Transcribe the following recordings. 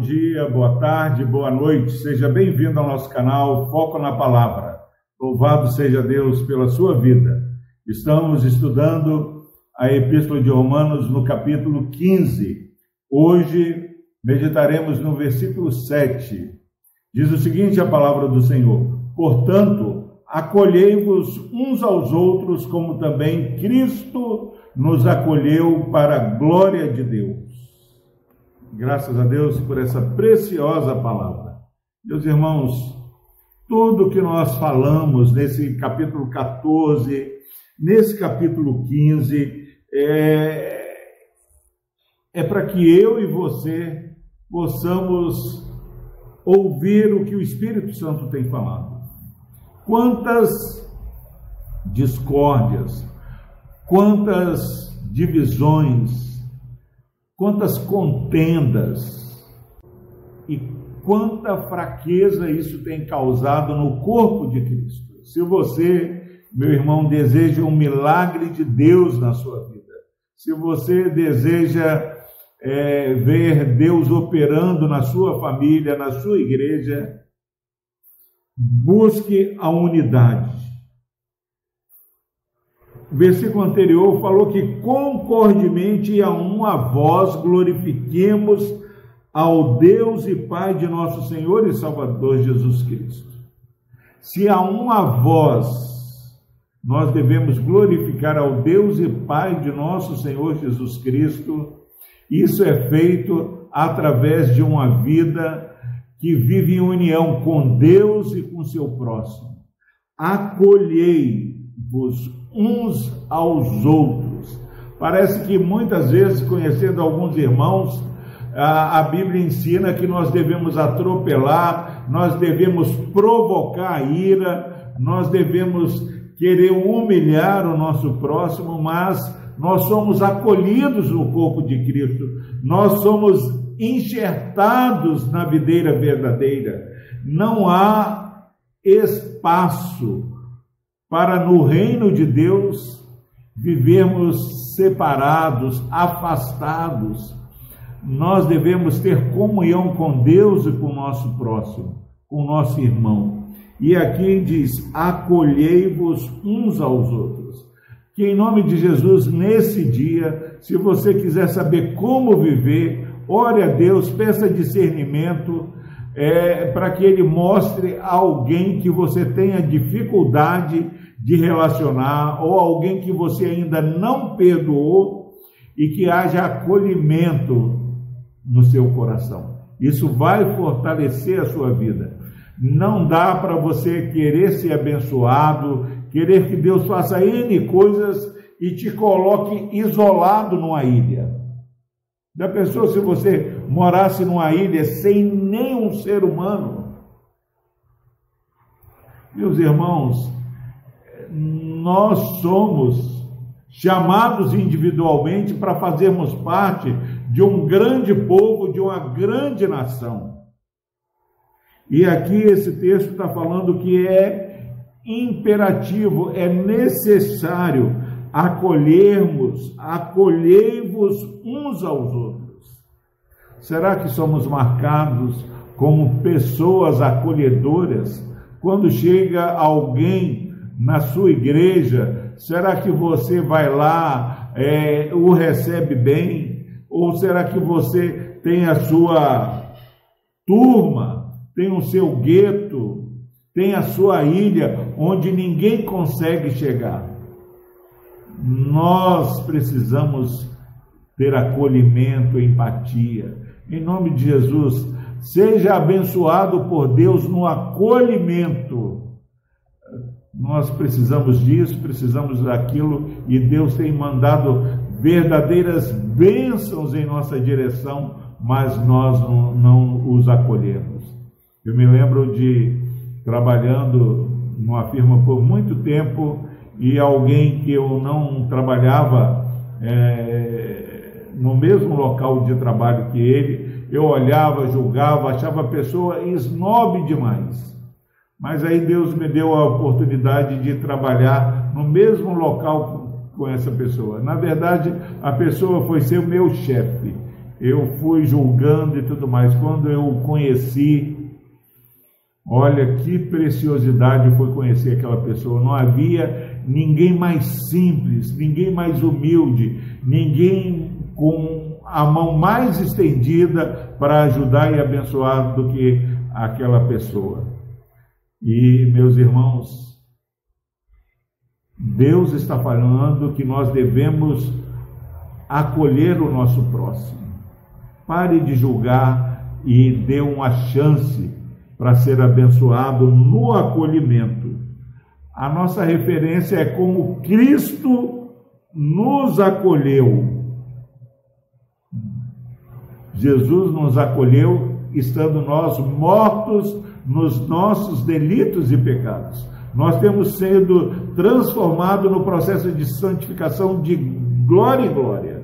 bom dia, boa tarde, boa noite. Seja bem-vindo ao nosso canal Foco na Palavra. Louvado seja Deus pela sua vida. Estamos estudando a Epístola de Romanos no capítulo 15. Hoje meditaremos no versículo 7. Diz o seguinte a palavra do Senhor: Portanto, acolhei-vos uns aos outros, como também Cristo nos acolheu para a glória de Deus. Graças a Deus por essa preciosa palavra. Meus irmãos, tudo que nós falamos nesse capítulo 14, nesse capítulo 15, é, é para que eu e você possamos ouvir o que o Espírito Santo tem falado. Quantas discórdias, quantas divisões, quantas contendas e quanta fraqueza isso tem causado no corpo de Cristo. Se você, meu irmão, deseja um milagre de Deus na sua vida, se você deseja é, ver Deus operando na sua família, na sua igreja, busque a unidade o versículo anterior falou que concordemente a uma voz glorifiquemos ao Deus e Pai de nosso Senhor e Salvador Jesus Cristo. Se a uma voz nós devemos glorificar ao Deus e Pai de nosso Senhor Jesus Cristo, isso é feito através de uma vida que vive em união com Deus e com seu próximo. Acolhei-vos uns aos outros. Parece que muitas vezes, conhecendo alguns irmãos, a, Bíblia ensina que nós devemos atropelar, nós devemos provocar a ira, nós devemos querer humilhar o nosso próximo, mas nós somos acolhidos no corpo de Cristo, nós somos enxertados na videira verdadeira. Não há espaço para no reino de Deus vivermos separados, afastados. Nós devemos ter comunhão com Deus e com o nosso próximo, com o nosso irmão. E aqui diz: acolhei-vos uns aos outros. Que em nome de Jesus, nesse dia, se você quiser saber como viver, ore a Deus, peça discernimento, é, para que Ele mostre alguém que você tenha dificuldade de relacionar, ou alguém que você ainda não perdoou e que haja acolhimento no seu coração. Isso vai fortalecer a sua vida. Não dá para você querer ser abençoado, querer que Deus faça N coisas e te coloque isolado numa ilha. Já pensou se você morasse numa ilha sem nenhum ser humano? Meus irmãos, nós somos chamados individualmente para fazermos parte de um grande povo, de uma grande nação. E aqui esse texto está falando que é imperativo, é necessário acolhermos, acolhei-vos uns aos outros. Será que somos marcados como pessoas acolhedoras quando chega alguém na sua igreja? Será que você vai lá, é, o recebe bem? Ou será que você tem a sua turma, tem o seu gueto, tem a sua ilha onde ninguém consegue chegar? Nós precisamos ter acolhimento, empatia. Em nome de Jesus, seja abençoado por Deus no acolhimento nós precisamos disso, precisamos daquilo, e Deus tem mandado verdadeiras bênçãos em nossa direção, mas nós não, não os acolhemos. Eu me lembro de trabalhando numa firma por muito tempo e alguém que eu não trabalhava é, no mesmo local de trabalho que ele, eu olhava, julgava, achava a pessoa snob demais. Mas aí Deus me deu a oportunidade de trabalhar no mesmo local com essa pessoa. Na verdade, a pessoa foi ser o meu chefe. eu fui julgando e tudo mais. Quando eu o conheci, olha que preciosidade foi conhecer aquela pessoa. Não havia ninguém mais simples, ninguém mais humilde, ninguém com a mão mais estendida para ajudar e abençoar do que aquela pessoa. E, meus irmãos, Deus está falando que nós devemos acolher o nosso próximo. Pare de julgar e dê uma chance para ser abençoado no acolhimento. A nossa referência é como Cristo nos acolheu. Jesus nos acolheu estando nós mortos nos nossos delitos e pecados. Nós temos sido transformados no processo de santificação de glória em glória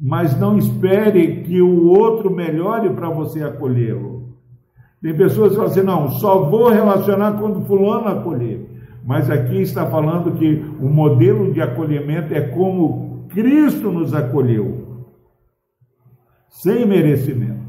mas não espere que o outro melhore para você acolhê-lo. Tem pessoas que falam assim: não, só vou relacionar quando Fulano acolher. Mas aqui está falando que o modelo de acolhimento é como Cristo nos acolheu, sem merecimento.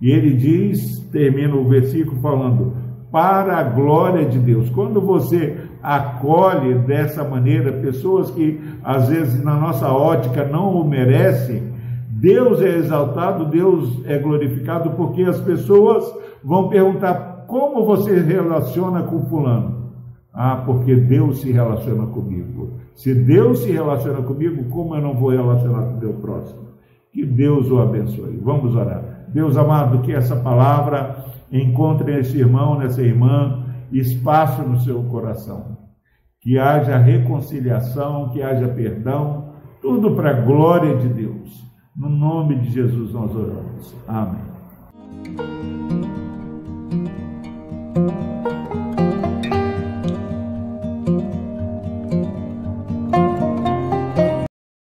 E ele diz, termina o versículo falando: para a glória de Deus. Quando você acolhe dessa maneira pessoas que às vezes na nossa ótica não o merecem, Deus é exaltado, Deus é glorificado, porque as pessoas vão perguntar como você relaciona com fulano. Ah, porque Deus se relaciona comigo. Se Deus se relaciona comigo, como eu não vou relacionar com o meu próximo? Que Deus o abençoe. Vamos orar. Deus amado, que essa palavra encontre nesse irmão, nessa irmã, espaço no seu coração. Que haja reconciliação, que haja perdão, tudo para a glória de Deus. No nome de Jesus nós oramos. Amém.